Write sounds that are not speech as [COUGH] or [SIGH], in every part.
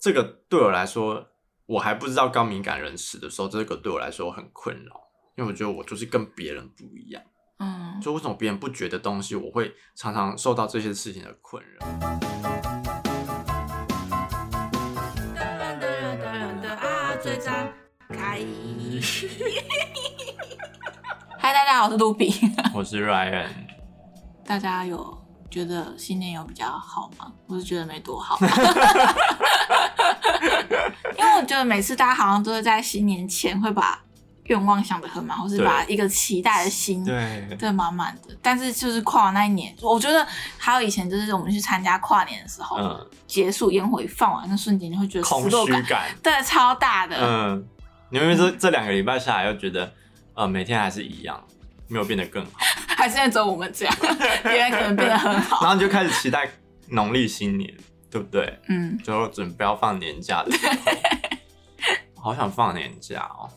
这个对我来说，我还不知道高敏感人士的时候，这个对我来说很困扰，因为我觉得我就是跟别人不一样。嗯，就为什么别人不觉得东西，我会常常受到这些事情的困扰。嗨，大家好，我是卢比，[LAUGHS] 我是 Ryan。大家有觉得新年有比较好吗？我是觉得没多好，[LAUGHS] [LAUGHS] 因为我觉得每次大家好像都是在新年前会把愿望想得很满，或是把一个期待的心对对满满的。但是就是跨完那一年，我觉得还有以前就是我们去参加跨年的时候，嗯，结束烟火一放完那瞬间，你会觉得空虚感，对，超大的。嗯，你会这这两个礼拜下来又觉得，呃，每天还是一样，没有变得更好，还是在走我们这样，[LAUGHS] 别人可能变得很好。然后你就开始期待农历新年，对不对？嗯，就准备要放年假的时候，[LAUGHS] 好想放年假哦。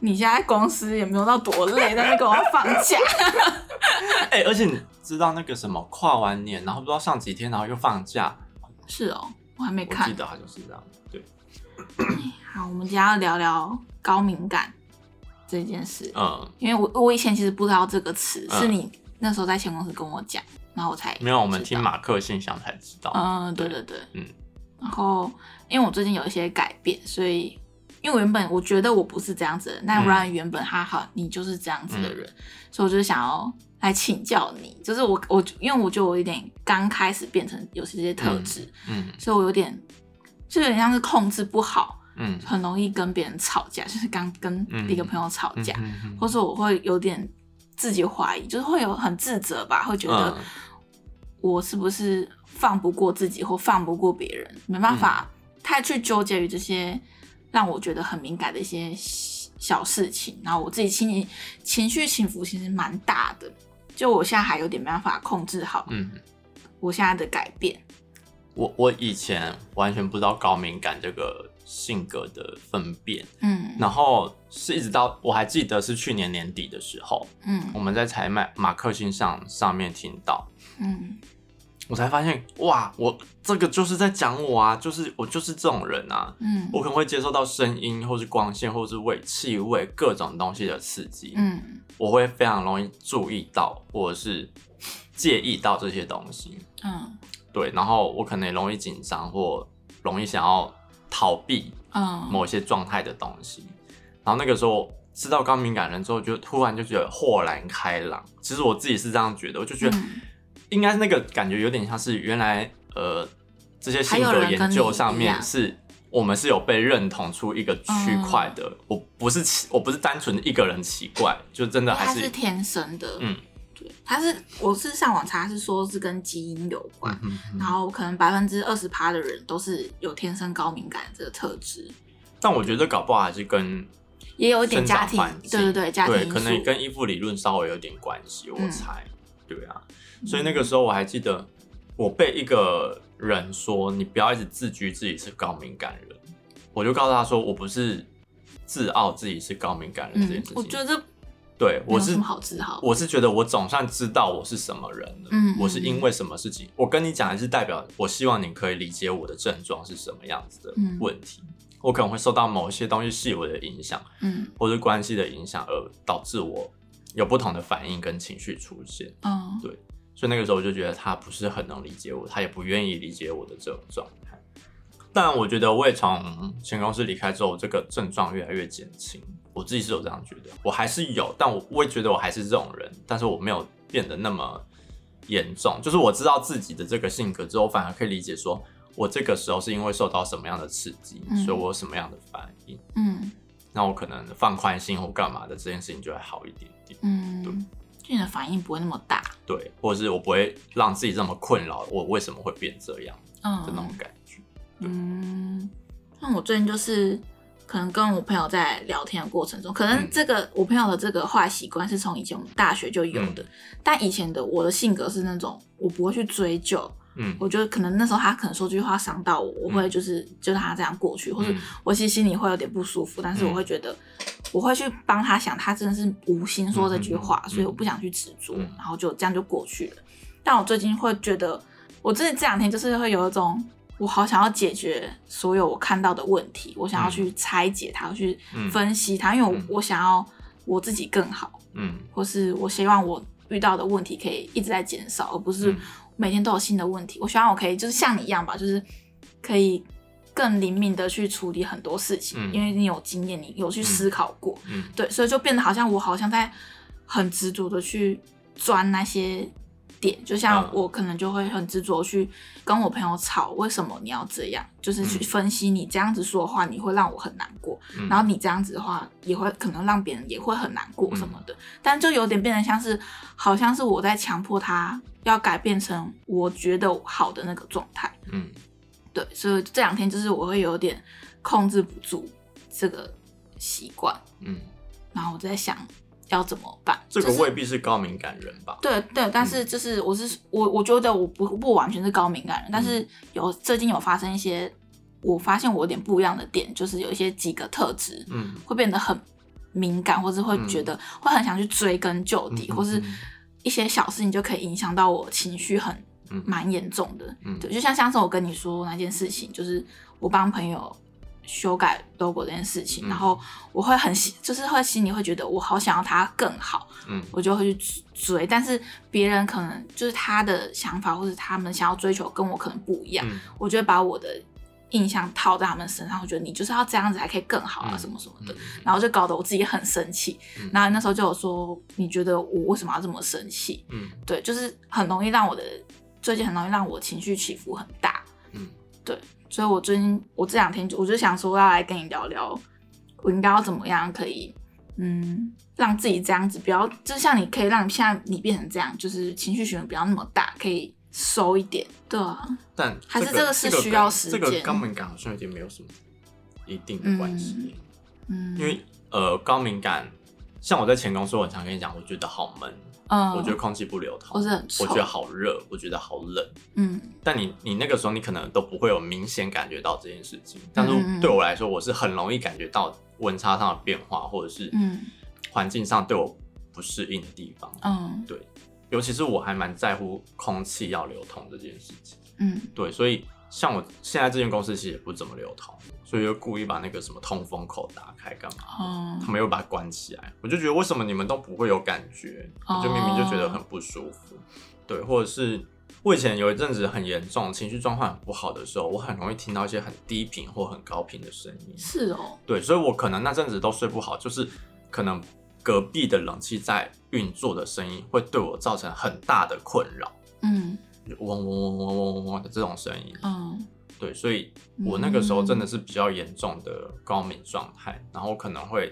你现在公司也没有到多累，但是跟我要放假。[LAUGHS] 哎、欸，而且你知道那个什么跨完年，然后不知道上几天，然后又放假。是哦，我还没看。我记得好像是这样。对。[COUGHS] 好，我们今天要聊聊高敏感这件事。嗯。因为我我以前其实不知道这个词，嗯、是你那时候在前公司跟我讲，然后我才没有。我们听马克信箱才知道。嗯，对对对。嗯。然后，因为我最近有一些改变，所以。因为原本我觉得我不是这样子的人，但不然原本他好，你就是这样子的人，嗯、所以我就是想要来请教你，就是我我因为我觉得我有点刚开始变成有些这些特质，嗯，嗯，所以我有点就有点像是控制不好，嗯，很容易跟别人吵架，就是刚跟一个朋友吵架，或者我会有点自己怀疑，就是会有很自责吧，会觉得我是不是放不过自己或放不过别人，没办法太去纠结于这些。让我觉得很敏感的一些小事情，然后我自己心里情绪起伏其实蛮大的，就我现在还有点没办法控制好，嗯，我现在的改变。我我以前完全不知道高敏感这个性格的分辨，嗯，然后是一直到我还记得是去年年底的时候，嗯，我们在采买马克信上上面听到，嗯。我才发现，哇，我这个就是在讲我啊，就是我就是这种人啊，嗯，我可能会接受到声音，或是光线，或是味、气味各种东西的刺激，嗯，我会非常容易注意到，或者是介意到这些东西，嗯，对，然后我可能也容易紧张，或容易想要逃避，嗯，某些状态的东西，然后那个时候知道高敏感人之后，就突然就觉得豁然开朗。其实我自己是这样觉得，我就觉得。嗯。应该是那个感觉有点像是原来呃这些性格研究上面是我们是有被认同出一个区块的，嗯、我不是奇我不是单纯的一个人奇怪，就真的还是是天生的，嗯，对，他是我是上网查是说是跟基因有关，嗯、哼。然后可能百分之二十趴的人都是有天生高敏感这个特质，但我觉得搞不好还是跟也有一点家庭，对对对，家庭对可能跟依附理论稍微有点关系，我猜，嗯、对啊。所以那个时候我还记得，我被一个人说：“你不要一直自居自己是高敏感人。”我就告诉他说：“我不是自傲自己是高敏感人这件事情。”我觉得，对，我是好自豪。我是觉得我总算知道我是什么人了。嗯，我是因为什么事情？我跟你讲的是代表我希望你可以理解我的症状是什么样子的问题。我可能会受到某一些东西细微的影响，嗯，或是关系的影响，而导致我有不同的反应跟情绪出现。嗯，对。所以那个时候我就觉得他不是很能理解我，他也不愿意理解我的这种状态。但我觉得我也从前公司离开之后，这个症状越来越减轻。我自己是有这样觉得，我还是有，但我我也觉得我还是这种人，但是我没有变得那么严重。就是我知道自己的这个性格之后，反而可以理解说，我这个时候是因为受到什么样的刺激，嗯、所以我有什么样的反应。嗯，那我可能放宽心或干嘛的这件事情就会好一点点。嗯，对。你的反应不会那么大，对，或者是我不会让自己这么困扰，我为什么会变这样？嗯，的那种感觉。嗯，那我最近就是可能跟我朋友在聊天的过程中，可能这个、嗯、我朋友的这个坏习惯是从以前我们大学就有的，嗯、但以前的我的性格是那种我不会去追究。嗯，我觉得可能那时候他可能说这句话伤到我，我会就是、嗯、就让他这样过去，或者我其实心里会有点不舒服，但是我会觉得我会去帮他想，他真的是无心说这句话，所以我不想去执着，然后就这样就过去了。但我最近会觉得，我真的这两天就是会有一种我好想要解决所有我看到的问题，我想要去拆解它，嗯、去分析它，因为我我想要我自己更好，嗯，或是我希望我遇到的问题可以一直在减少，而不是每天都有新的问题。我希望我可以就是像你一样吧，就是可以更灵敏的去处理很多事情，嗯、因为你有经验，你有去思考过，嗯，对，所以就变得好像我好像在很执着的去钻那些。点就像我可能就会很执着去跟我朋友吵，为什么你要这样？就是去分析你这样子说的话，你会让我很难过，嗯、然后你这样子的话也会可能让别人也会很难过什么的。嗯、但就有点变得像是，好像是我在强迫他要改变成我觉得好的那个状态。嗯，对，所以这两天就是我会有点控制不住这个习惯。嗯，然后我在想。要怎么办？这个未必是高敏感人吧？就是、对对，但是就是我是我，我觉得我不不完全是高敏感人，嗯、但是有最近有发生一些，我发现我有点不一样的点，就是有一些几个特质，嗯，会变得很敏感，或是会觉得会很想去追根究底，嗯、或是一些小事情就可以影响到我情绪很蛮严重的。嗯、对，就像上次我跟你说那件事情，就是我帮朋友。修改 logo 这件事情，嗯、然后我会很心，就是会心里会觉得我好想要它更好，嗯，我就会去追。但是别人可能就是他的想法，或者他们想要追求跟我可能不一样，嗯、我就会把我的印象套在他们身上，我觉得你就是要这样子才可以更好啊，嗯、什么什么的，然后就搞得我自己很生气。嗯、然后那时候就有说，你觉得我为什么要这么生气？嗯，对，就是很容易让我的最近很容易让我情绪起伏很大。嗯，对。所以，我最近我这两天就我就想说要来跟你聊聊，我应该要怎么样可以，嗯，让自己这样子不要，就像你可以让现在你变成这样，就是情绪循环不要那么大，可以收一点，对啊。但、这个、还是这个是需要时间。这个高敏感好像有点没有什么一定的关系，嗯，嗯因为呃高敏感，像我在前公司，我很常跟你讲，我觉得好闷。嗯，我觉得空气不流通，我觉得好热，我觉得好冷。嗯，但你你那个时候你可能都不会有明显感觉到这件事情，但是对我来说，我是很容易感觉到温差上的变化，或者是嗯环境上对我不适应的地方。嗯，对，尤其是我还蛮在乎空气要流通这件事情。嗯，对，所以像我现在这间公司其实也不怎么流通。所以就故意把那个什么通风口打开干嘛？哦，他们又把它关起来，我就觉得为什么你们都不会有感觉？我就明明就觉得很不舒服。对，或者是我以前有一阵子很严重，情绪状况很不好的时候，我很容易听到一些很低频或很高频的声音。是哦。对，所以我可能那阵子都睡不好，就是可能隔壁的冷气在运作的声音会对我造成很大的困扰。嗯，嗡嗡嗡嗡嗡嗡嗡的这种声音。嗯。对，所以我那个时候真的是比较严重的高敏状态，嗯、然后可能会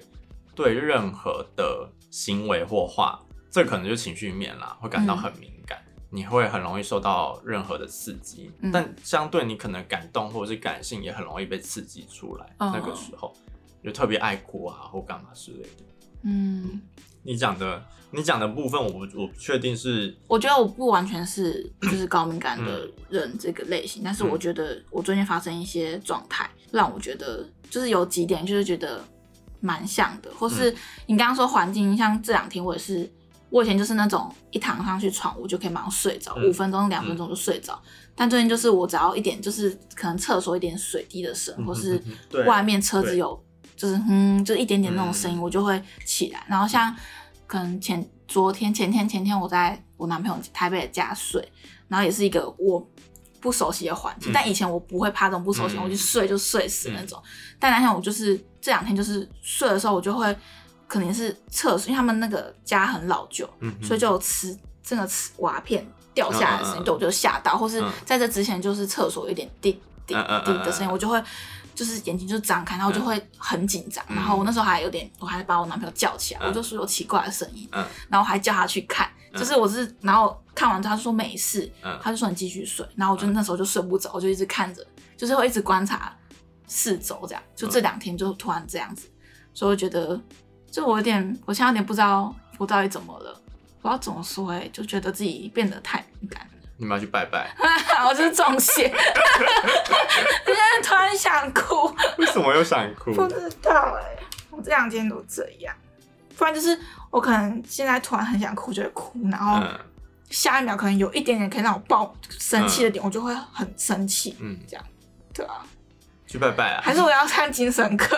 对任何的行为或话，这可能就情绪面啦，会感到很敏感。嗯、你会很容易受到任何的刺激，嗯、但相对你可能感动或者是感性也很容易被刺激出来。嗯、那个时候就特别爱哭啊，或干嘛之类的。嗯。你讲的，你讲的部分我，我不，我不确定是。我觉得我不完全是就是高敏感的人这个类型，嗯、但是我觉得我最近发生一些状态，让我觉得就是有几点就是觉得蛮像的，或是你刚刚说环境，像这两天我也是，我以前就是那种一躺上去床，我就可以马上睡着，五、嗯、分钟两分钟就睡着，嗯、但最近就是我只要一点就是可能厕所一点水滴的声，或是外面车子有。就是嗯，就一点点那种声音，我就会起来。嗯、然后像可能前昨天、前天、前天，我在我男朋友台北的家睡，然后也是一个我不熟悉的环境。嗯、但以前我不会怕这种不熟悉，嗯、我就睡就睡死那种。嗯、但那天我就是这两天，就是睡的时候，我就会可能是厕所，因为他们那个家很老旧，嗯、所以就有瓷这个瓷瓦片掉下来的声音，对、嗯、我就吓到。或是在这之前，就是厕所有点滴滴滴的声音，我就会。就是眼睛就张开，然后就会很紧张，嗯、然后我那时候还有点，我还把我男朋友叫起来，嗯、我就说有奇怪的声音，嗯、然后还叫他去看，嗯、就是我是，然后看完之后他就说没事，嗯、他就说你继续睡，然后我就那时候就睡不着，我就一直看着，就是会一直观察四周这样，就这两天就突然这样子，所以我觉得就我有点，我现在有点不知道我到底怎么了，不知道怎么说哎、欸，就觉得自己变得太敏感。你们要去拜拜，[LAUGHS] 我是中邪，你现在突然想哭，为什么又想哭？不知道哎、欸，我这两天都这样，不然就是我可能现在突然很想哭就会哭，然后下一秒可能有一点点可以让我爆生气的点，嗯、我就会很生气，嗯，这样，对啊，去拜拜啊。还是我要看精神科？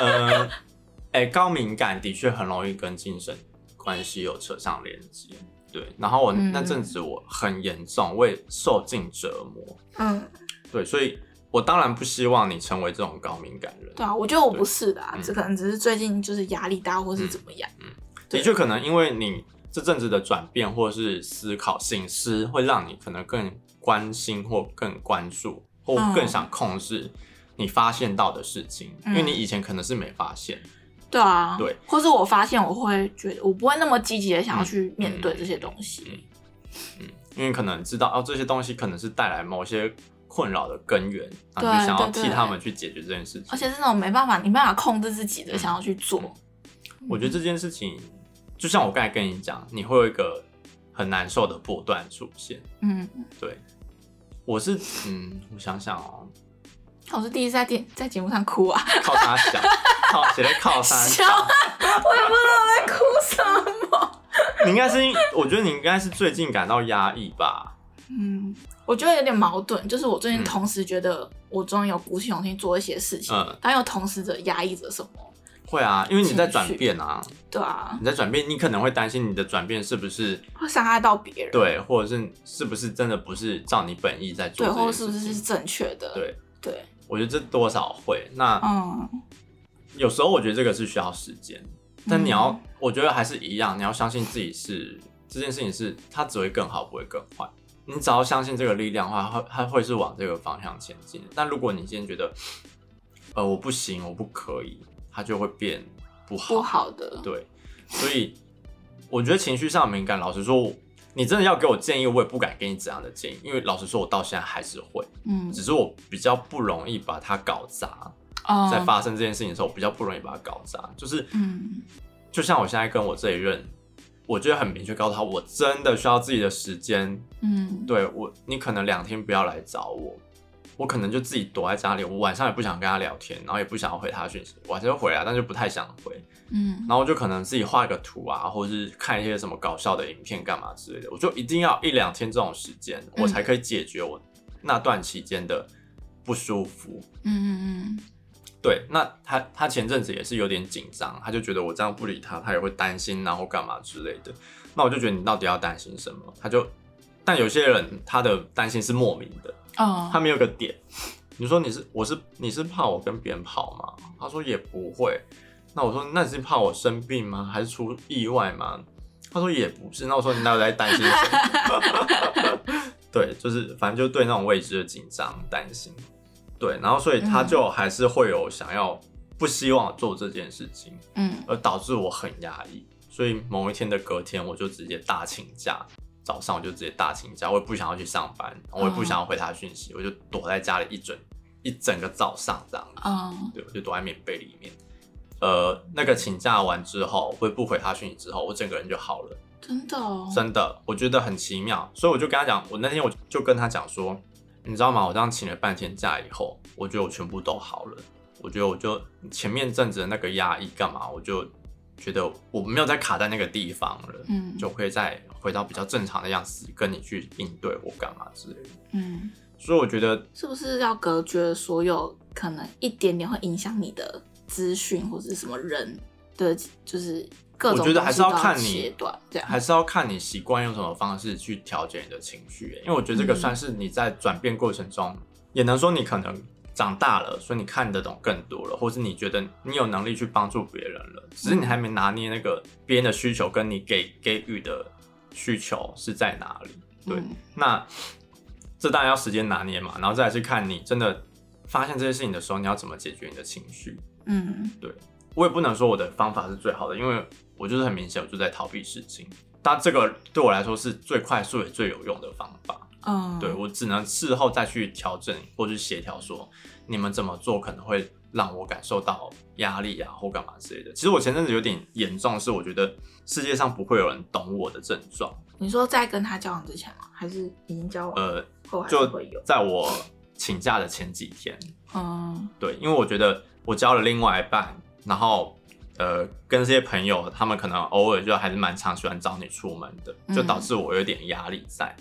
呃，哎、欸，高敏感的确很容易跟精神关系有扯上连接。对，然后我那阵子我很严重，我也受尽折磨。嗯，对，所以我当然不希望你成为这种高敏感人。对啊，我觉得我不是的啊，这可能只是最近就是压力大，或是怎么样。嗯，嗯的确可能因为你这阵子的转变或是思考、醒思，会让你可能更关心或更关注，或更想控制你发现到的事情，嗯、因为你以前可能是没发现。对啊，对，或是我发现我会觉得我不会那么积极的想要去面对这些东西，嗯，嗯，因为可能知道哦，这些东西可能是带来某些困扰的根源，然后就想要替他们去解决这件事情，而且是那种没办法，你没办法控制自己的，嗯、想要去做。我觉得这件事情，就像我刚才跟你讲，你会有一个很难受的波段出现，嗯，对，我是，嗯，我想想哦。我是第一次在电在节目上哭啊！靠他笑，靠谁在靠他笑？我也不知道在哭什么。你应该是，我觉得你应该是最近感到压抑吧？嗯，我觉得有点矛盾，就是我最近同时觉得我终于有鼓起勇气做一些事情，嗯，但又同时的压抑着什么？会啊，因为你在转变啊。对啊，你在转变，你可能会担心你的转变是不是会伤害到别人？对，或者是是不是真的不是照你本意在做？对，或者是不是是正确的？对对。我觉得这多少会，那有时候我觉得这个是需要时间，但你要，我觉得还是一样，你要相信自己是这件事情是它只会更好，不会更坏。你只要相信这个力量的话，它它会是往这个方向前进。但如果你今天觉得，呃，我不行，我不可以，它就会变不好，不好的。对，所以我觉得情绪上敏感，老实说。你真的要给我建议，我也不敢给你怎样的建议，因为老实说，我到现在还是会，嗯，只是我比较不容易把它搞砸。哦，在发生这件事情的时候，我比较不容易把它搞砸，就是，嗯，就像我现在跟我这一任，我觉得很明确告诉他，我真的需要自己的时间，嗯，对我，你可能两天不要来找我。我可能就自己躲在家里，我晚上也不想跟他聊天，然后也不想要回他讯息，晚上就回来，但就不太想回。嗯，然后就可能自己画个图啊，或者是看一些什么搞笑的影片干嘛之类的。我就一定要一两天这种时间，我才可以解决我那段期间的不舒服。嗯嗯嗯。对，那他他前阵子也是有点紧张，他就觉得我这样不理他，他也会担心，然后干嘛之类的。那我就觉得你到底要担心什么？他就，但有些人他的担心是莫名的。哦，他没有个点。你说你是我是你是怕我跟别人跑吗？他说也不会。那我说那你是怕我生病吗？还是出意外吗？他说也不是。那我说你那有在担心什么？[LAUGHS] 对，就是反正就对那种未知的紧张担心。对，然后所以他就还是会有想要不希望做这件事情，嗯，而导致我很压抑。所以某一天的隔天，我就直接大请假。早上我就直接大请假，我也不想要去上班，我也不想要回他讯息，我就躲在家里一整一整个早上这样子。嗯，对，我就躲在棉被里面。呃，那个请假完之后，会不回他讯息之后，我整个人就好了。真的哦？真的，我觉得很奇妙。所以我就跟他讲，我那天我就跟他讲说，你知道吗？我这样请了半天假以后，我觉得我全部都好了。我觉得我就前面阵子的那个压抑干嘛，我就。觉得我没有再卡在那个地方了，嗯，就可以再回到比较正常的样子，跟你去应对或干嘛之类的，嗯，所以我觉得是不是要隔绝所有可能一点点会影响你的资讯或者是什么人的，就是各种，我觉得还是要看你，对，还是要看你习惯用什么方式去调节你的情绪，因为我觉得这个算是你在转变过程中，也能说你可能。长大了，所以你看得懂更多了，或是你觉得你有能力去帮助别人了，只是你还没拿捏那个别人的需求跟你给给予的需求是在哪里。对，嗯、那这当然要时间拿捏嘛，然后再来去看你真的发现这些事情的时候，你要怎么解决你的情绪。嗯，对，我也不能说我的方法是最好的，因为我就是很明显我就在逃避事情，但这个对我来说是最快速也最有用的方法。嗯，对，我只能事后再去调整或者协调，说你们怎么做可能会让我感受到压力啊，或干嘛之类的。其实我前阵子有点严重，是我觉得世界上不会有人懂我的症状。你说在跟他交往之前吗？还是已经交往？呃，就在我请假的前几天。嗯，对，因为我觉得我交了另外一半，然后呃，跟这些朋友他们可能偶尔就还是蛮常喜欢找你出门的，就导致我有点压力在。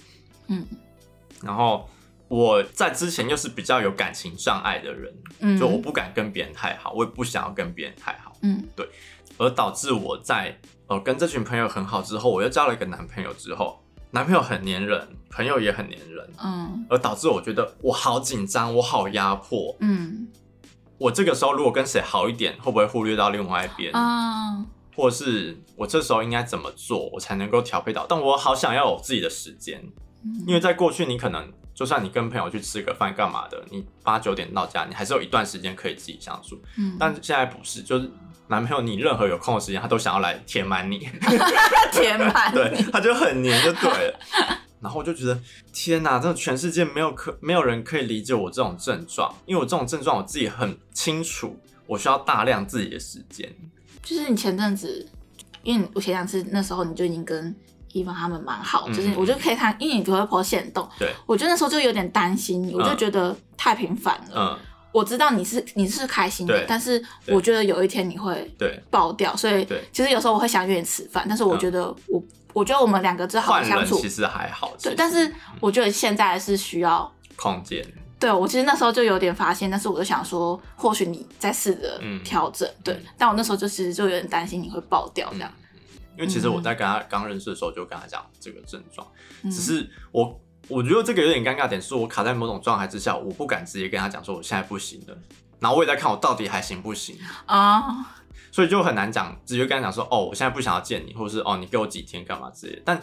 嗯。然后我在之前又是比较有感情障碍的人，嗯，就我不敢跟别人太好，我也不想要跟别人太好，嗯，对，而导致我在呃跟这群朋友很好之后，我又交了一个男朋友之后，男朋友很黏人，朋友也很黏人，嗯，而导致我觉得我好紧张，我好压迫，嗯，我这个时候如果跟谁好一点，会不会忽略到另外一边？啊，或是我这时候应该怎么做，我才能够调配到？但我好想要有自己的时间，因为在过去你可能。就算你跟朋友去吃个饭干嘛的，你八九点到家，你还是有一段时间可以自己相处。嗯，但现在不是，就是男朋友你任何有空的时间，他都想要来填满你，填满，[LAUGHS] 对，他就很黏就对了。然后我就觉得，天哪，真的全世界没有可没有人可以理解我这种症状，因为我这种症状我自己很清楚，我需要大量自己的时间。就是你前阵子，因为我前两次那时候你就已经跟。地方他们蛮好，就是我就可以看，因为你就会破线动，对，我觉得那时候就有点担心你，我就觉得太频繁了。嗯，我知道你是你是开心的，但是我觉得有一天你会爆掉，所以其实有时候我会想约你吃饭，但是我觉得我我觉得我们两个之好的相处其实还好，对，但是我觉得现在是需要空间。对，我其实那时候就有点发现，但是我就想说，或许你在试着调整，对，但我那时候就其实就有点担心你会爆掉这样。因为其实我在跟他刚认识的时候就跟他讲这个症状，嗯、只是我我觉得这个有点尴尬点，是我卡在某种状态之下，我不敢直接跟他讲说我现在不行了，然后我也在看我到底还行不行啊，所以就很难讲，直接跟他讲说哦，我现在不想要见你，或者是哦，你给我几天干嘛之类的。但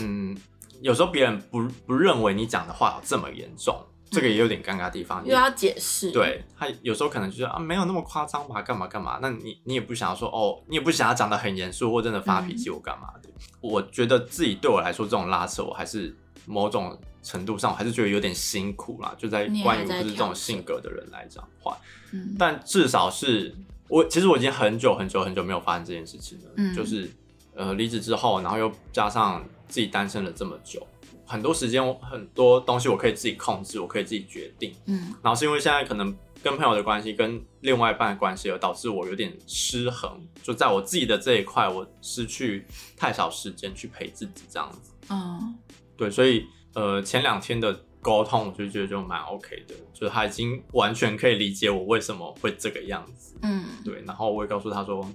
嗯，有时候别人不不认为你讲的话有这么严重。这个也有点尴尬的地方，又要解释。对，他有时候可能就是啊，没有那么夸张吧，干嘛干嘛？那你你也不想要说哦，你也不想要讲的很严肃或真的发脾气或干嘛的。嗯、我觉得自己对我来说这种拉扯，我还是某种程度上我还是觉得有点辛苦啦。就在关于我就是这种性格的人来讲的话，嗯、但至少是我其实我已经很久很久很久没有发生这件事情了。嗯、就是呃离职之后，然后又加上自己单身了这么久。很多时间，很多东西我可以自己控制，我可以自己决定。嗯，然后是因为现在可能跟朋友的关系，跟另外一半的关系，而导致我有点失衡。就在我自己的这一块，我失去太少时间去陪自己，这样子。嗯，对，所以呃，前两天的沟通，我就觉得就蛮 OK 的，就是他已经完全可以理解我为什么会这个样子。嗯，对，然后我也告诉他说。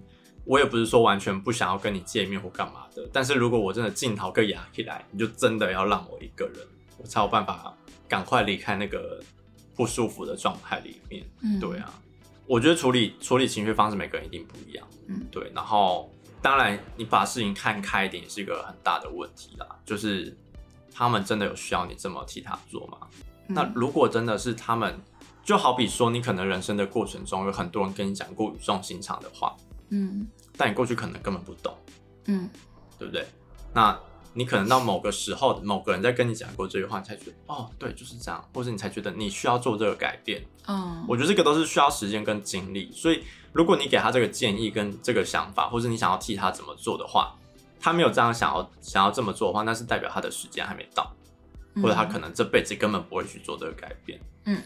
我也不是说完全不想要跟你见面或干嘛的，但是如果我真的镜头跟压起来，你就真的要让我一个人，我才有办法赶快离开那个不舒服的状态里面。嗯，对啊，我觉得处理处理情绪方式每个人一定不一样。嗯，对。然后当然你把事情看开一点也是一个很大的问题啦，就是他们真的有需要你这么替他做吗？嗯，那如果真的是他们，就好比说你可能人生的过程中有很多人跟你讲过语重心长的话。嗯，但你过去可能根本不懂，嗯，对不对？那你可能到某个时候，某个人在跟你讲过这句话，你才觉得哦，对，就是这样，或者你才觉得你需要做这个改变。嗯，我觉得这个都是需要时间跟精力。所以，如果你给他这个建议跟这个想法，或者你想要替他怎么做的话，他没有这样想要想要这么做的话，那是代表他的时间还没到，或者他可能这辈子根本不会去做这个改变。嗯，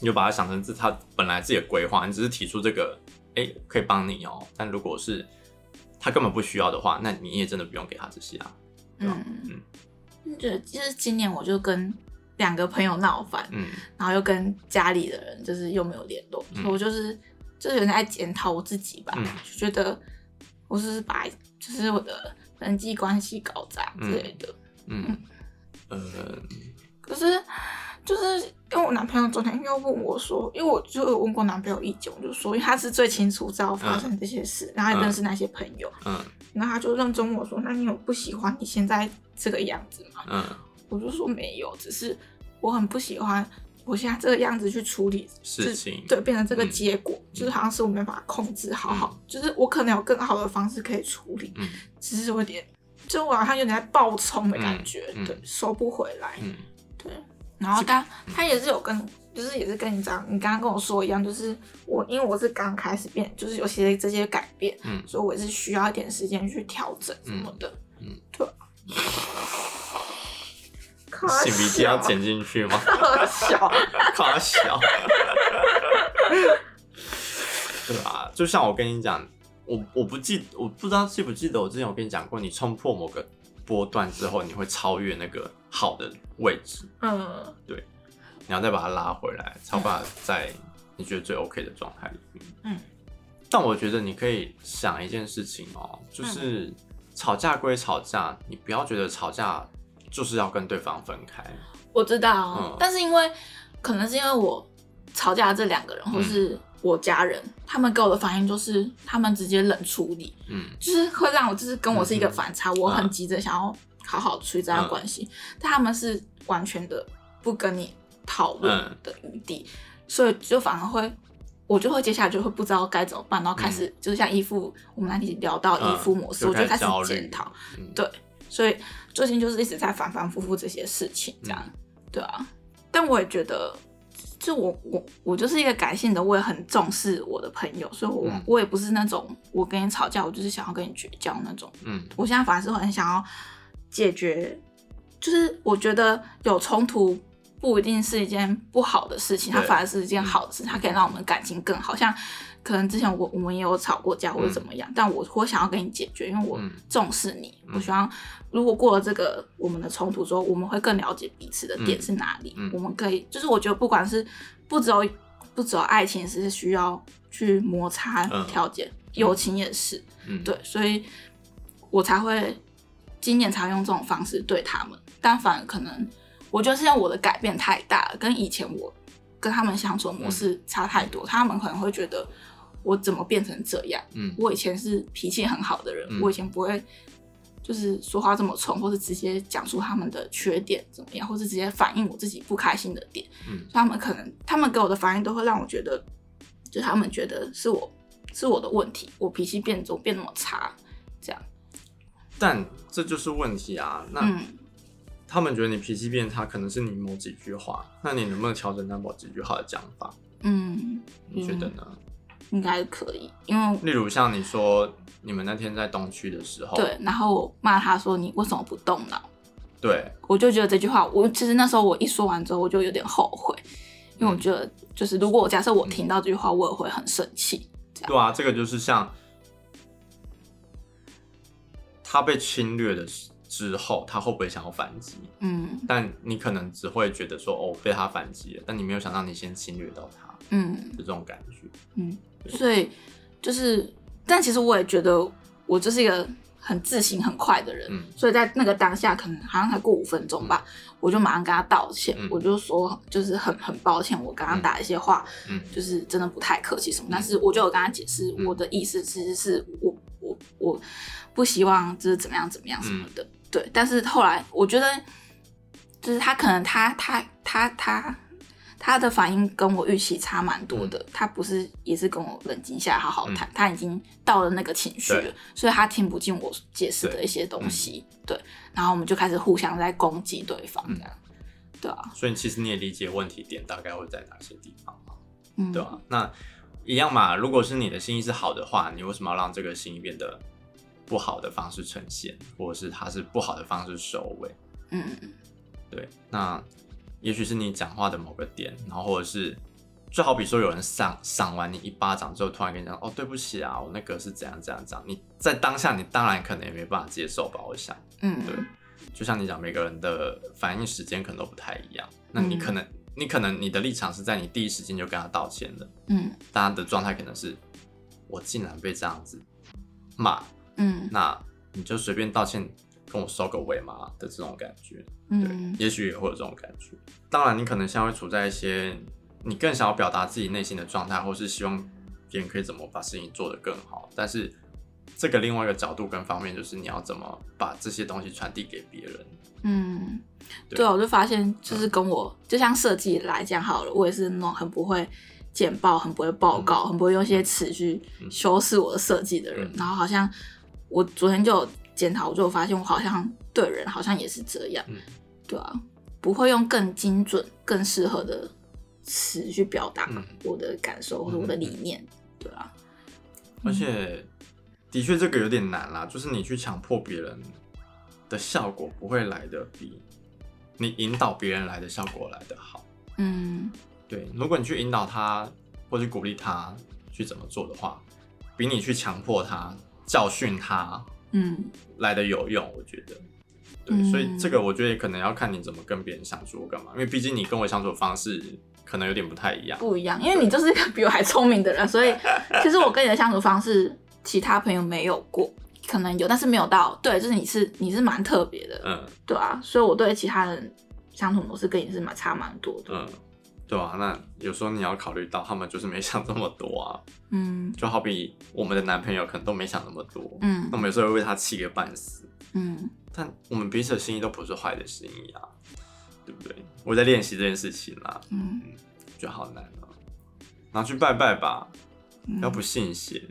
你就把他想成是他本来自己的规划，你只是提出这个。哎、欸，可以帮你哦、喔。但如果是他根本不需要的话，那你也真的不用给他这些啊。嗯嗯，就就是今年我就跟两个朋友闹翻，嗯，然后又跟家里的人就是又没有联络，嗯、所以我就是就是有点在检讨我自己吧，嗯、就觉得我是把就是我的人际关系搞砸之类的。嗯，嗯呃，可是就是。因为我男朋友昨天又问我说，因为我就有问过男朋友意见，我就说，因为他是最清楚知道发生这些事，嗯、然后也认识那些朋友，嗯，然后他就认真问我说，那你有不喜欢你现在这个样子吗？嗯，我就说没有，只是我很不喜欢我现在这个样子去处理事情，对，变成这个结果，嗯、就是好像是我没办法控制好好，嗯、就是我可能有更好的方式可以处理，嗯，只是有点，就我好像有点在暴冲的感觉，嗯、对，收不回来，嗯，对。然后他他也是有跟，就是也是跟你讲，你刚刚跟我说一样，就是我因为我是刚开始变，就是有些这些改变，嗯，所以我也是需要一点时间去调整什么的，嗯，嗯对。擤鼻涕要剪进去吗？小，[LAUGHS] 卡小。对吧？就像我跟你讲，我我不记，我不知道记不记得我之前有跟你讲过，你冲破某个波段之后，你会超越那个好的位置。嗯，对。你要再把它拉回来，才把在你觉得最 OK 的状态里面。嗯。但我觉得你可以想一件事情哦，就是吵架归吵架，你不要觉得吵架就是要跟对方分开。我知道，嗯、但是因为可能是因为我吵架这两个人，或是我家人，嗯、他们给我的反应就是他们直接冷处理，嗯，就是会让我就是跟我是一个反差，嗯、我很急着想要好好处理这段关系，嗯、但他们是完全的不跟你讨论的余地，嗯、所以就反而会。我就会接下来就会不知道该怎么办，然后开始就是像依附，嗯、我们那里聊到依附模式，嗯、我就开始检讨。嗯、对，所以最近就是一直在反反复复这些事情，这样，嗯、对啊。但我也觉得，就我我我就是一个感性的，我也很重视我的朋友，所以我、嗯、我也不是那种我跟你吵架，我就是想要跟你绝交那种。嗯，我现在反而是很想要解决，就是我觉得有冲突。不一定是一件不好的事情，它反而是一件好的事，它可以让我们感情更好。像可能之前我我们也有吵过架或者怎么样，但我我想要跟你解决，因为我重视你。我希望如果过了这个我们的冲突之后，我们会更了解彼此的点是哪里。我们可以就是我觉得不管是不只有不只有爱情是需要去摩擦调节，友情也是。对，所以我才会今年才用这种方式对他们，但反而可能。我觉得是因为我的改变太大了，跟以前我跟他们相处的模式差太多，嗯、他们可能会觉得我怎么变成这样？嗯，我以前是脾气很好的人，嗯、我以前不会就是说话这么冲，或是直接讲出他们的缺点怎么样，或是直接反映我自己不开心的点。嗯，所以他们可能他们给我的反应都会让我觉得，就他们觉得是我是我的问题，我脾气变怎么变那么差，这样。但这就是问题啊，那。嗯他们觉得你脾气变差，可能是你某几句话，那你能不能调整那某几句话的讲法？嗯，你觉得呢？应该可以，因为例如像你说你们那天在东区的时候，对，然后我骂他说你为什么不动脑？对，我就觉得这句话，我其实那时候我一说完之后，我就有点后悔，因为我觉得就是如果我假设我听到这句话，我也会很生气。对啊，这个就是像他被侵略的时。之后他会不会想要反击？嗯，但你可能只会觉得说哦，被他反击了，但你没有想到你先侵略到他，嗯，就这种感觉，嗯，对所以就是，但其实我也觉得我就是一个很自信很快的人，嗯，所以在那个当下，可能好像才过五分钟吧，嗯、我就马上跟他道歉，嗯、我就说就是很很抱歉，我刚刚打一些话，嗯，就是真的不太客气什么，嗯、但是我就有跟他解释我的意思，其实是我我我不希望就是怎么样怎么样什么的。嗯对，但是后来我觉得，就是他可能他他他他他的反应跟我预期差蛮多的。嗯、他不是也是跟我冷静下来好好谈，嗯、他已经到了那个情绪了，所以他听不进我解释的一些东西。对，嗯、对，然后我们就开始互相在攻击对方，这样，嗯、对啊。所以其实你也理解问题点大概会在哪些地方嘛？嗯，对啊。那一样嘛，如果是你的心意是好的话，你为什么要让这个心意变得？不好的方式呈现，或者是他是不好的方式收尾。嗯，对。那也许是你讲话的某个点，然后或者是，就好比说有人赏赏完你一巴掌之后，突然跟你讲：“哦，对不起啊，我那个是怎样怎样怎样。”你在当下，你当然可能也没办法接受吧？我想，嗯，对。就像你讲，每个人的反应时间可能都不太一样。那你可能，嗯、你可能你的立场是在你第一时间就跟他道歉的。嗯，大家的状态可能是，我竟然被这样子骂。嗯，那你就随便道歉，跟我收个尾嘛的这种感觉，嗯，也许也会有这种感觉。当然，你可能现在会处在一些你更想要表达自己内心的状态，或是希望别人可以怎么把事情做得更好。但是，这个另外一个角度跟方面，就是你要怎么把这些东西传递给别人。嗯，对，对，我就发现，就是跟我、嗯、就像设计来讲好了，我也是那种很不会简报、很不会报告、嗯、很不会用一些词去修饰我的设计的人，嗯、然后好像。我昨天就有检讨，我就发现我好像对人好像也是这样，嗯、对啊，不会用更精准、更适合的词去表达我的感受或者我的理念，嗯、对啊。而且，的确这个有点难啦，就是你去强迫别人的效果不会来的比你引导别人来的效果来的好。嗯，对，如果你去引导他或者鼓励他去怎么做的话，比你去强迫他。教训他，嗯，来的有用，我觉得，对，嗯、所以这个我觉得可能要看你怎么跟别人相处，干嘛？因为毕竟你跟我相处的方式可能有点不太一样。不一样，因为你就是一个比我还聪明的人，所以其实我跟你的相处方式，其他朋友没有过，可能有，但是没有到。对，就是你是你是蛮特别的，嗯，对啊，所以我对其他人相处模式跟你是蛮差蛮多的，嗯，对啊，那有时候你要考虑到他们就是没想这么多啊，嗯，就好比我们的男朋友可能都没想那么多，嗯，那我们有时候会为他气个半死，嗯，但我们彼此的心意都不是坏的心意啊，对不对？我在练习这件事情啦，嗯，觉得好难啊，然后去拜拜吧，嗯、要不信邪。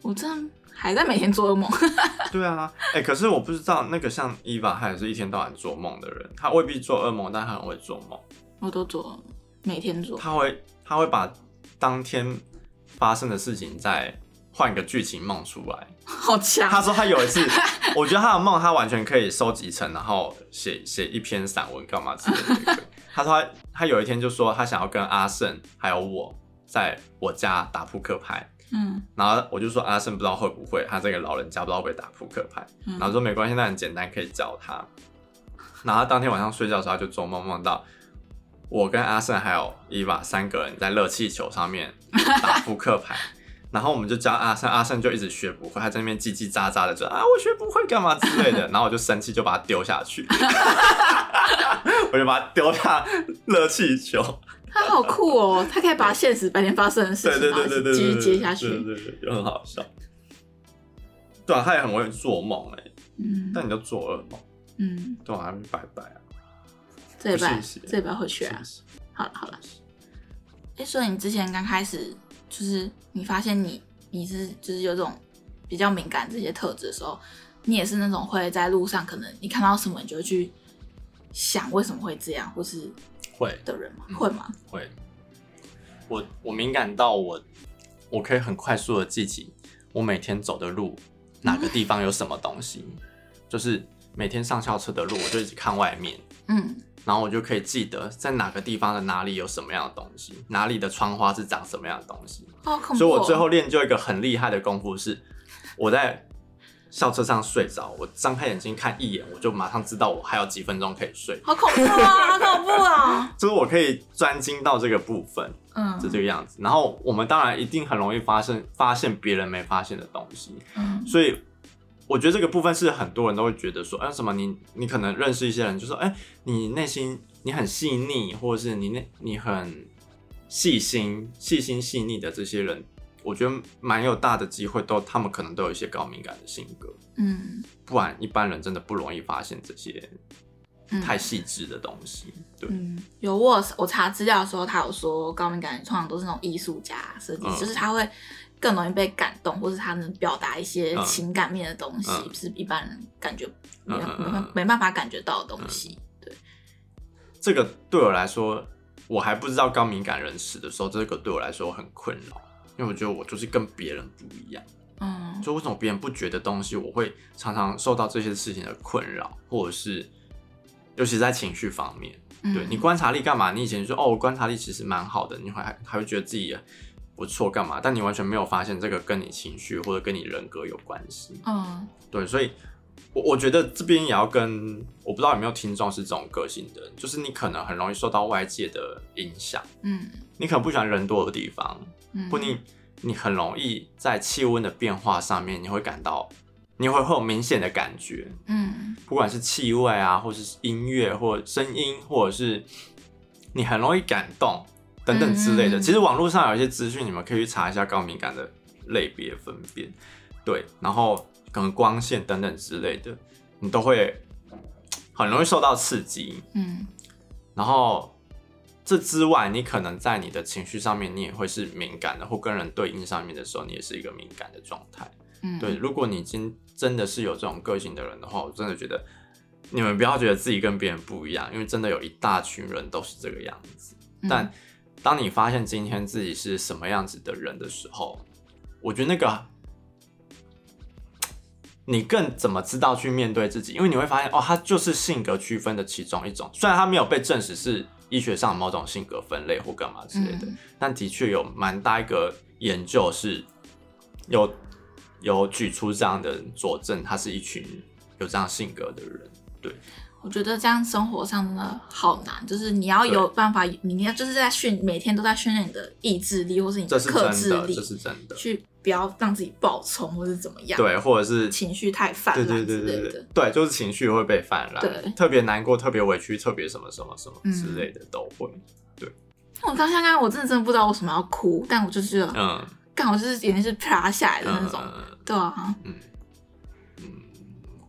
我这样还在每天做噩梦。[LAUGHS] 对啊，哎、欸，可是我不知道那个像伊娃，他也是一天到晚做梦的人，他未必做噩梦，但他很会做梦。我都做，每天做。他会，他会把当天发生的事情再换个剧情梦出来。好强！他说他有一次，[LAUGHS] 我觉得他的梦他完全可以收集成，然后写写一篇散文干嘛之类的。他说他他有一天就说他想要跟阿胜还有我在我家打扑克牌。嗯，然后我就说阿胜不知道会不会，他这个老人家不知道会不会打扑克牌。嗯、然后说没关系，那很简单，可以教他。然后他当天晚上睡觉的时候，他就做梦梦到我跟阿胜还有伊娃三个人在热气球上面打 [LAUGHS] 扑克牌。然后我们就教阿胜，阿胜就一直学不会，他在那边叽叽喳喳的说啊，我学不会干嘛之类的。[LAUGHS] 然后我就生气，就把他丢下去，[LAUGHS] 我就把他丢下热气球。他好酷哦，他可以把现实白天发生的事情继续接下去，对对对，就很好笑。对啊，他也很会做梦哎，嗯，但你就做噩梦，嗯，对啊，还拜拜啊，这礼拜这礼拜回去啊，好了好了，哎，所以你之前刚开始就是你发现你你是就是有这种比较敏感这些特质的时候，你也是那种会在路上可能你看到什么你就会去想为什么会这样，或是。会的人吗？会。吗？会。我我敏感到我，我可以很快速的记起我每天走的路，哪个地方有什么东西，嗯、就是每天上校车的路，我就一直看外面，嗯，然后我就可以记得在哪个地方的哪里有什么样的东西，哪里的窗花是长什么样的东西。好，恐怖。所以我最后练就一个很厉害的功夫是，我在。校车上睡着，我张开眼睛看一眼，我就马上知道我还有几分钟可以睡。好恐怖啊！好恐怖啊！[LAUGHS] 就是我可以专精到这个部分，嗯，就这个样子。然后我们当然一定很容易发现发现别人没发现的东西，嗯，所以我觉得这个部分是很多人都会觉得说，哎、欸，什么你你可能认识一些人，就说，哎、欸，你内心你很细腻，或者是你那你很细心、细心细腻的这些人。我觉得蛮有大的机会，都他们可能都有一些高敏感的性格，嗯，不然一般人真的不容易发现这些太细致的东西。嗯、对，嗯，有我我查资料的时候，他有说高敏感人通常都是那种艺术家设计，嗯、就是他会更容易被感动，或是他能表达一些情感面的东西，嗯、是一般人感觉没没、嗯、没办法感觉到的东西。嗯、对，这个对我来说，我还不知道高敏感人士的时候，这个对我来说很困扰。因为我觉得我就是跟别人不一样，嗯，就为什么别人不觉得东西，我会常常受到这些事情的困扰，或者是，尤其是在情绪方面，嗯、对你观察力干嘛？你以前说哦，我观察力其实蛮好的，你会还还会觉得自己不错干嘛？但你完全没有发现这个跟你情绪或者跟你人格有关系，嗯，对，所以我我觉得这边也要跟我不知道有没有听众是这种个性的，就是你可能很容易受到外界的影响，嗯，你可能不喜欢人多的地方。嗯、或，你你很容易在气温的变化上面，你会感到，你会会有明显的感觉，嗯，不管是气味啊，或是音乐，或声音，或者是你很容易感动等等之类的。嗯、其实网络上有一些资讯，你们可以去查一下高敏感的类别分辨，对，然后可能光线等等之类的，你都会很容易受到刺激，嗯，然后。这之外，你可能在你的情绪上面，你也会是敏感的，或跟人对应上面的时候，你也是一个敏感的状态。嗯，对。如果你今真的是有这种个性的人的话，我真的觉得你们不要觉得自己跟别人不一样，因为真的有一大群人都是这个样子。嗯，但当你发现今天自己是什么样子的人的时候，我觉得那个你更怎么知道去面对自己？因为你会发现，哦，他就是性格区分的其中一种，虽然他没有被证实是。医学上某种性格分类或干嘛之类的，嗯、但的确有蛮大一个研究是有有举出这样的佐证，他是一群有这样性格的人。对，我觉得这样生活上真的好难，就是你要有办法，你要就是在训，每天都在训练你的意志力，或是你的克制力，这是真的，去不要让自己暴冲或是怎么样，对，或者是情绪太泛滥之类的，对对对对对，对，就是情绪会被泛滥，对，特别难过、特别委屈、特别什么什么什么之类的都会，嗯、对。我刚刚刚我真的真的不知道为什么要哭，但我就是嗯，刚好就是眼睛是啪下来的那种，嗯、对啊，嗯。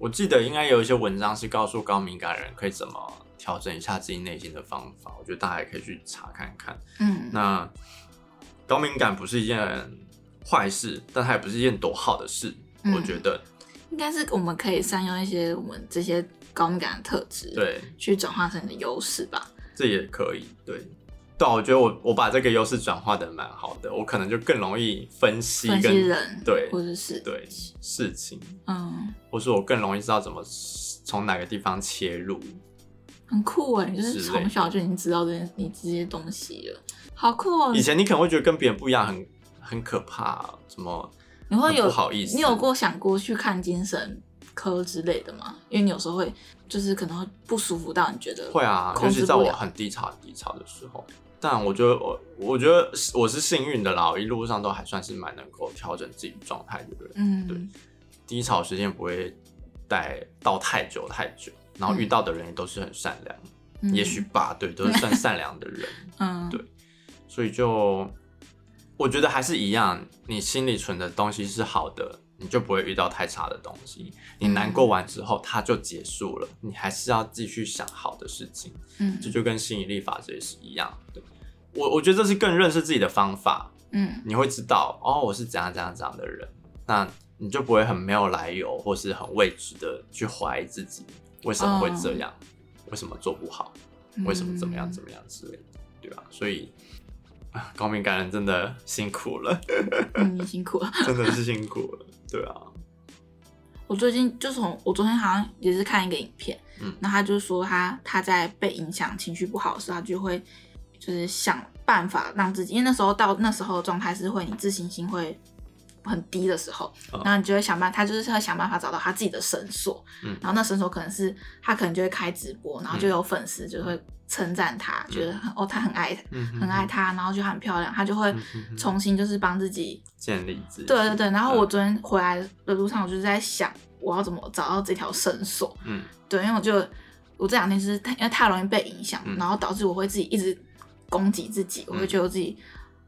我记得应该有一些文章是告诉高敏感人可以怎么调整一下自己内心的方法，我觉得大家也可以去查看看。嗯，那高敏感不是一件坏事，但它也不是一件多好的事。嗯、我觉得应该是我们可以善用一些我们这些高敏感的特质，对，去转化成你的优势吧。这也可以，对。对，我觉得我我把这个优势转化的蛮好的，我可能就更容易分析跟分析人，对，或者是对事情，嗯，或是我更容易知道怎么从哪个地方切入，很酷哎，就是从小就已经知道这些你这些东西了，好酷哦！以前你可能会觉得跟别人不一样，很很可怕，什么你会有不好意思，你有过想过去看精神科之类的吗？因为你有时候会就是可能会不舒服到你觉得会啊，尤其在我很低潮、很低潮的时候。但我觉得我，我觉得我是幸运的啦，我一路上都还算是蛮能够调整自己状态的人。嗯，对，低潮时间不会待到太久太久，然后遇到的人也都是很善良，嗯、也许吧，对，都是算善良的人。[LAUGHS] 嗯，对，所以就我觉得还是一样，你心里存的东西是好的，你就不会遇到太差的东西。你难过完之后，它就结束了，你还是要继续想好的事情。嗯，这就跟吸引力法则也是一样的。我我觉得这是更认识自己的方法，嗯，你会知道哦，我是怎样怎样怎样的人，那你就不会很没有来由或是很未知的去怀疑自己为什么会这样，哦、为什么做不好，为什么怎么样怎么样之类对吧？所以啊，高敏感人真的辛苦了，嗯，你辛苦了，[LAUGHS] 真的是辛苦了，对啊。我最近就从我昨天好像也是看一个影片，嗯，那他就说他他在被影响情绪不好的时候，他就会。就是想办法让自己，因为那时候到那时候的状态是会你自信心会很低的时候，然后你就会想办法，他就是会想办法找到他自己的绳索，嗯，然后那绳索可能是他可能就会开直播，然后就有粉丝就会称赞他，觉得很哦他很爱，很爱他，然后就很漂亮，他就会重新就是帮自己建立自己，对对对。然后我昨天回来的路上，我就是在想我要怎么找到这条绳索，嗯，对，因为我就我这两天就是太因为太容易被影响，然后导致我会自己一直。攻击自己，我会觉得我自己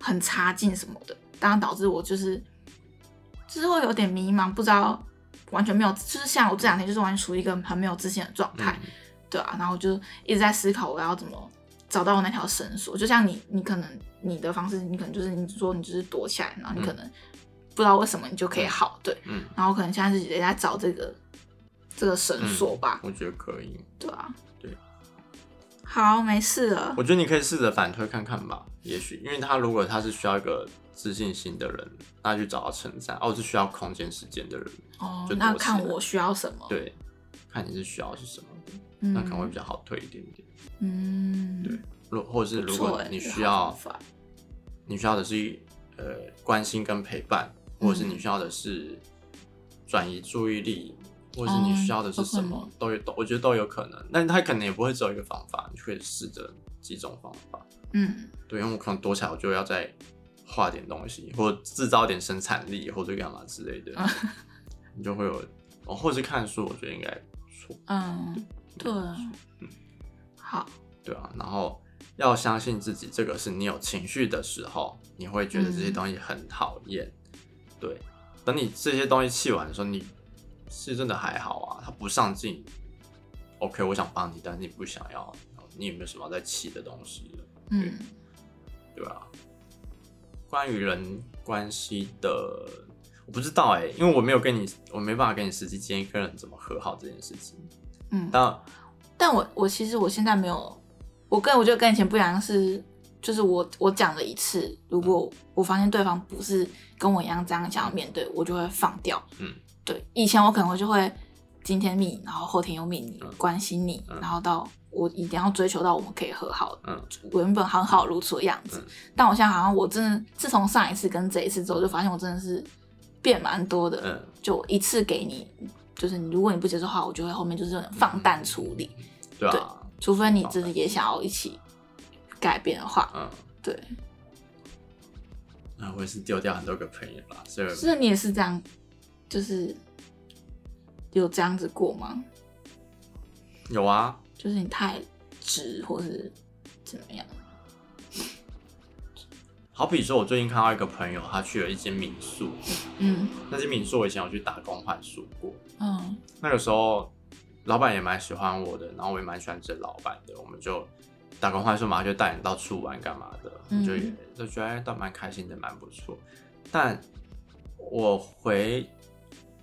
很差劲什么的，当然导致我就是，就是会有点迷茫，不知道完全没有，就是像我这两天就是完全处于一个很没有自信的状态，嗯、对啊，然后就一直在思考我要怎么找到我那条绳索，就像你，你可能你的方式，你可能就是你说你就是躲起来，然后你可能不知道为什么你就可以好，对，嗯，然后可能现在自己也在找这个这个绳索吧、嗯，我觉得可以，对啊。对。好，没事了。我觉得你可以试着反推看看吧，也许，因为他如果他是需要一个自信心的人，那去找到称赞；哦，是需要空间时间的人，哦，那看我需要什么？对，看你是需要是什么，嗯、那可能会比较好推一点点。嗯，对，如或者是如果你需要，你需要的是呃关心跟陪伴，或者是你需要的是转移注意力。或者是你需要的是什么，嗯、都有都，我觉得都有可能。但他可能也不会只有一个方法，你就可以试着几种方法。嗯，对，因为我可能多起来，我就要再画点东西，或者制造点生产力，或者干嘛之类的，嗯、[LAUGHS] 你就会有。哦，或者是看书，我觉得应该不错。嗯，对，对嗯，好，对啊。然后要相信自己，这个是你有情绪的时候，你会觉得这些东西很讨厌。嗯、对，等你这些东西气完的时候，你。是真的还好啊，他不上进。OK，我想帮你，但是你不想要，你有没有什么在气的东西？嗯，对吧？关于人关系的，我不知道哎、欸，因为我没有跟你，我没办法跟你实际建议，跟人怎么和好这件事情。嗯，但但我我其实我现在没有，我跟我觉得跟以前不一样是，就是我我讲了一次，如果我发现对方不是跟我一样这样想要面对，我就会放掉。嗯。对，以前我可能会就会今天密，然后后天又密你，嗯、关心你，嗯、然后到我一定要追求到我们可以和好，嗯，原本很好如初的样子。嗯、但我现在好像我真的自从上一次跟这一次之后，就发现我真的是变蛮多的。嗯，就一次给你，就是你如果你不接受的话，我就会后面就是放淡处理。嗯、对啊对，除非你自己也想要一起改变的话，嗯，对。那我也是丢掉很多个朋友吧，所以是你也是这样，就是有这样子过吗？有啊，就是你太直，或是怎么样？好比说，我最近看到一个朋友，他去了一间民宿。嗯，那间民宿我以前有去打工换宿过。嗯，那个时候老板也蛮喜欢我的，然后我也蛮喜欢这老板的。我们就打工换宿嘛，就带你到处玩干嘛的，嗯、就也就觉得倒蛮开心的，蛮不错。但我回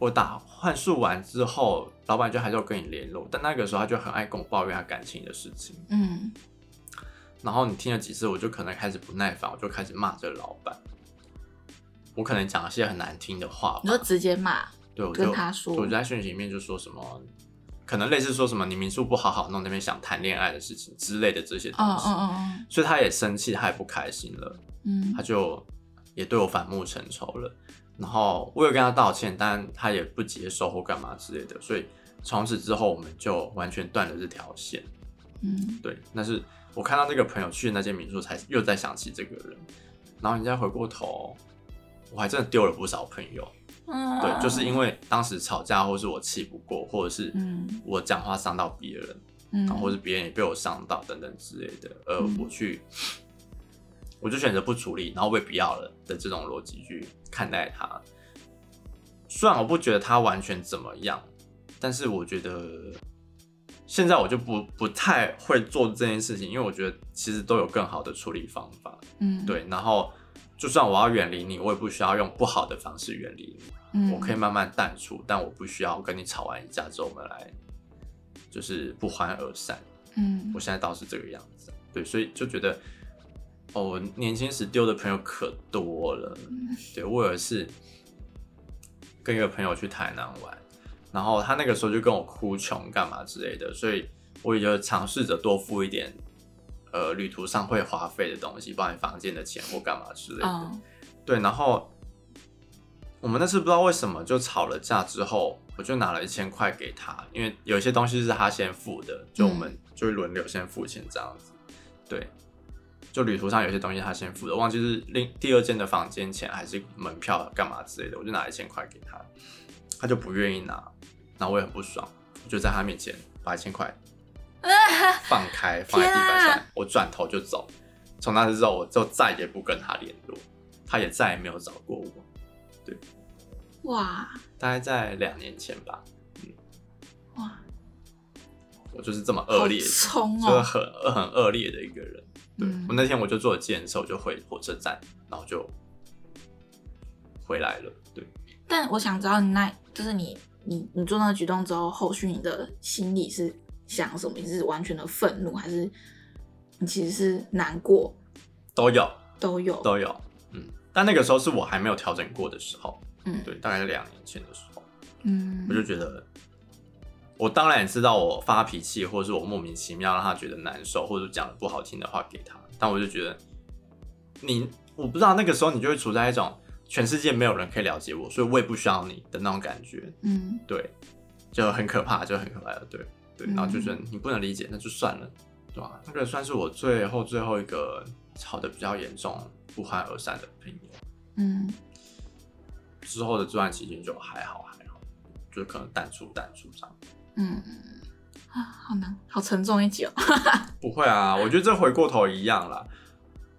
我打换宿完之后，老板就还是有跟你联络，但那个时候他就很爱跟我抱怨他感情的事情。嗯。然后你听了几次，我就可能开始不耐烦，我就开始骂这个老板。我可能讲了些很难听的话，你就直接骂，对，我就跟他说，我就在讯息里面就说什么，可能类似说什么你民宿不好好弄，那边想谈恋爱的事情之类的这些东西。嗯嗯嗯。所以他也生气，他也不开心了。嗯。他就也对我反目成仇了。然后我有跟他道歉，但他也不接受或干嘛之类的。所以从此之后，我们就完全断了这条线。嗯，对，那是。我看到那个朋友去的那间民宿，才又再想起这个人，然后你再回过头，我还真的丢了不少朋友。嗯，对，就是因为当时吵架，或是我气不过，或者是我讲话伤到别人，嗯，然后或是别人也被我伤到等等之类的，而我去，我就选择不处理，然后我也不要了的这种逻辑去看待它。虽然我不觉得它完全怎么样，但是我觉得。现在我就不不太会做这件事情，因为我觉得其实都有更好的处理方法。嗯，对。然后，就算我要远离你，我也不需要用不好的方式远离你。嗯，我可以慢慢淡出，但我不需要跟你吵完一架之后，我们来就是不欢而散。嗯，我现在倒是这个样子。对，所以就觉得，哦，年轻时丢的朋友可多了。嗯，对，我有一次跟一个朋友去台南玩。然后他那个时候就跟我哭穷干嘛之类的，所以我也就尝试着多付一点，呃，旅途上会花费的东西，包含房间的钱或干嘛之类的。Oh. 对，然后我们那次不知道为什么就吵了架之后，我就拿了一千块给他，因为有些东西是他先付的，就我们就会轮流先付钱这样子。嗯、对，就旅途上有些东西他先付的，忘记是另第二间的房间钱还是门票干嘛之类的，我就拿一千块给他。他就不愿意拿，然后我也很不爽，我就在他面前把一千块 [LAUGHS] 放开放在地板上，我转头就走。从那次之后，我就再也不跟他联络，他也再也没有找过我。对，哇，大概在两年前吧。嗯，哇，我就是这么恶劣，冲哦，就是很很恶劣的一个人。对，嗯，我那天我就坐了计程车，我就回火车站，然后就回来了。对。但我想知道，你那就是你你你做那个举动之后，后续你的心里是想什么？你是完全的愤怒，还是你其实是难过？都有，都有，都有。嗯，但那个时候是我还没有调整过的时候。嗯，对，大概是两年前的时候。嗯，我就觉得，我当然也知道我发脾气，或者是我莫名其妙让他觉得难受，或者讲了不好听的话给他，但我就觉得你，我不知道那个时候你就会处在一种。全世界没有人可以了解我，所以我也不需要你的那种感觉。嗯，对，就很可怕，就很可怕的，对对。嗯、然后就觉得你不能理解，那就算了，对吧？那个算是我最后最后一个吵得比较严重、不欢而散的朋友。嗯，之后的这段期间就还好还好，就可能淡出淡出这样。嗯啊，好难，好沉重一集哦。[LAUGHS] 不会啊，我觉得这回过头一样啦。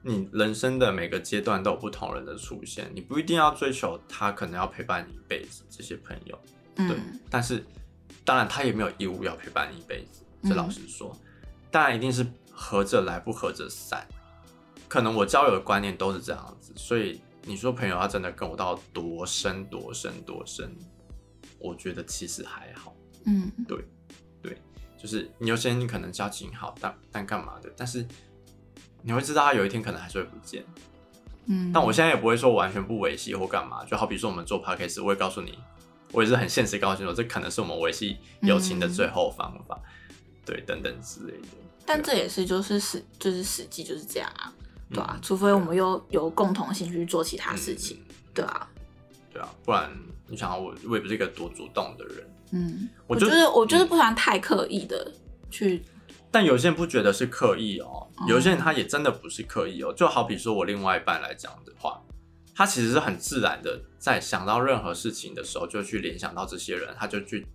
你人生的每个阶段都有不同人的出现，你不一定要追求他可能要陪伴你一辈子这些朋友，对。嗯、但是当然他也没有义务要陪伴你一辈子，这老实说，嗯、当然一定是合着来不合着散。可能我交友的观念都是这样子，所以你说朋友要真的跟我到多深多深多深，我觉得其实还好。嗯，对对，就是你有些可能交情好，但但干嘛的，但是。你会知道他有一天可能还是会不见，嗯，但我现在也不会说完全不维系或干嘛，就好比说我们做 podcast，我会告诉你，我也是很现实告诉你说，这可能是我们维系友情的最后方法，嗯、对，等等之类的。但这也是就是实就是实际就是这样啊，对啊，除非我们又有共同性去做其他事情，嗯、对啊，对啊，不然你想我我也不是一个多主动的人，嗯，我就是我就是不喜欢太刻意的去。但有些人不觉得是刻意哦，有些人他也真的不是刻意哦。就好比说我另外一半来讲的话，他其实是很自然的，在想到任何事情的时候，就去联想到这些人，他就去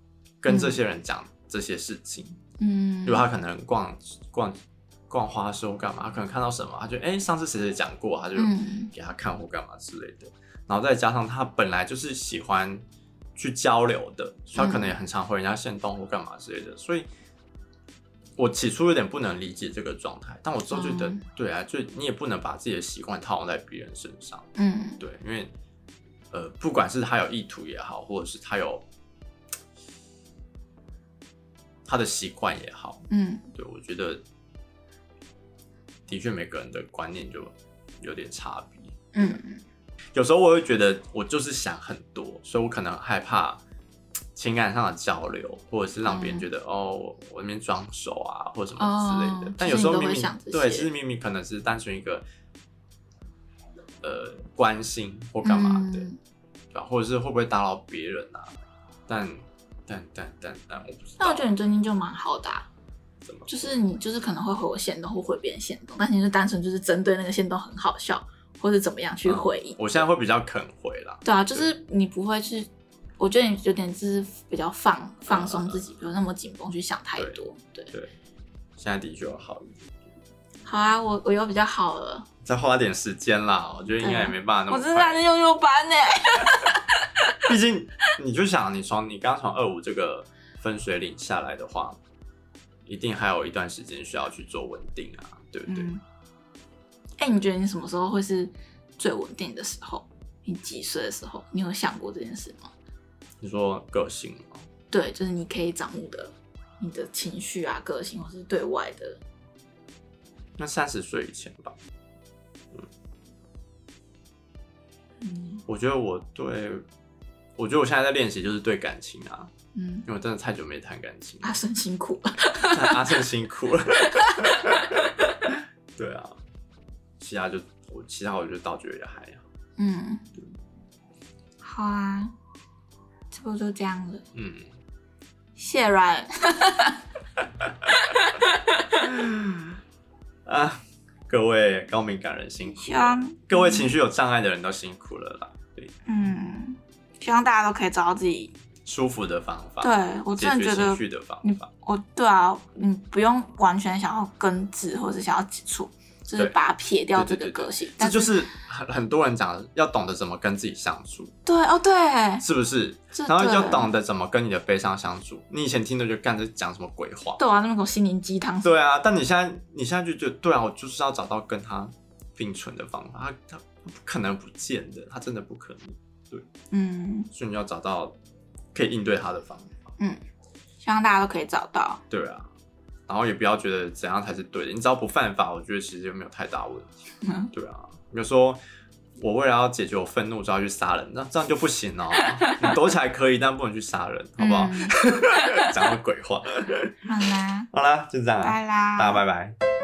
跟这些人讲这些事情。嗯，比如他可能逛逛逛花市或干嘛，他可能看到什么，他就哎、欸，上次谁谁讲过，他就给他看或干嘛之类的。然后再加上他本来就是喜欢去交流的，他可能也很常回人家限动或干嘛之类的，所以。我起初有点不能理解这个状态，但我之后觉得，嗯、对啊，就你也不能把自己的习惯套用在别人身上，嗯，对，因为，呃，不管是他有意图也好，或者是他有他的习惯也好，嗯，对，我觉得的确每个人的观念就有点差别，嗯，有时候我会觉得我就是想很多，所以我可能害怕。情感上的交流，或者是让别人觉得、嗯、哦，我那边装熟啊，或者什么之类的。哦、但有时候明明对，其实明明可能是单纯一个呃关心或干嘛的，嗯、对吧？或者是会不会打扰别人啊？但但但但但我不知道。但我觉得你最近就蛮好的、啊？就是你就是可能会回我线动或回别人线动，但是你就单纯就是针对那个线动很好笑，或是怎么样去回应、嗯。我现在会比较肯回啦。对啊，就是你不会去。我觉得你有点就是比较放放松自己，不用那么紧绷去想太多。对对，现在的确有好一点。好啊，我我又比较好了。再花点时间啦，我觉得应该也没办法那么快。我真的在幼幼班呢。[LAUGHS] 毕竟你就想，你从你刚从二五这个分水岭下来的话，一定还有一段时间需要去做稳定啊，对不对？哎、你觉得你什么时候会是最稳定的时候？你几岁的时候？你有想过这件事吗？你说个性吗？对，就是你可以掌握的，你的情绪啊，个性，或是对外的。那三十岁以前吧。嗯。嗯，我觉得我对，我觉得我现在在练习，就是对感情啊。嗯。因为我真的太久没谈感情。阿胜 [LAUGHS] 辛苦了。阿胜辛苦了。其他就我，其他我就倒觉得也还好。嗯。好啊。差不多就这样了。嗯，谢软。[LAUGHS] 啊，各位高敏感人辛苦了，希望各位情绪有障碍的人都辛苦了啦。对，嗯，希望大家都可以找到自己舒服的方法。对，我真的觉得，情绪的方法。我对啊，你不用完全想要根治，或者想要接触。就是把它撇掉这个个性，这就是很很多人讲，要懂得怎么跟自己相处。对哦，对，是不是？然后要懂得怎么跟你的悲伤相处。你以前听的就干这讲什么鬼话？对啊，那种心灵鸡汤。对啊，但你现在你现在就觉得，对啊，我就是要找到跟他并存的方法。他他不可能不见的，他真的不可能。对，嗯，所以你要找到可以应对他的方法。嗯，希望大家都可以找到。对啊。然后也不要觉得怎样才是对的，你只要不犯法，我觉得其实就没有太大问题。嗯、对啊，比如说我为了要解决我愤怒，就要去杀人，那这样就不行哦。你躲起来可以，但不能去杀人，好不好？讲个、嗯、[LAUGHS] 鬼话。好啦，好啦，就这样啦，拜啦，大家拜拜。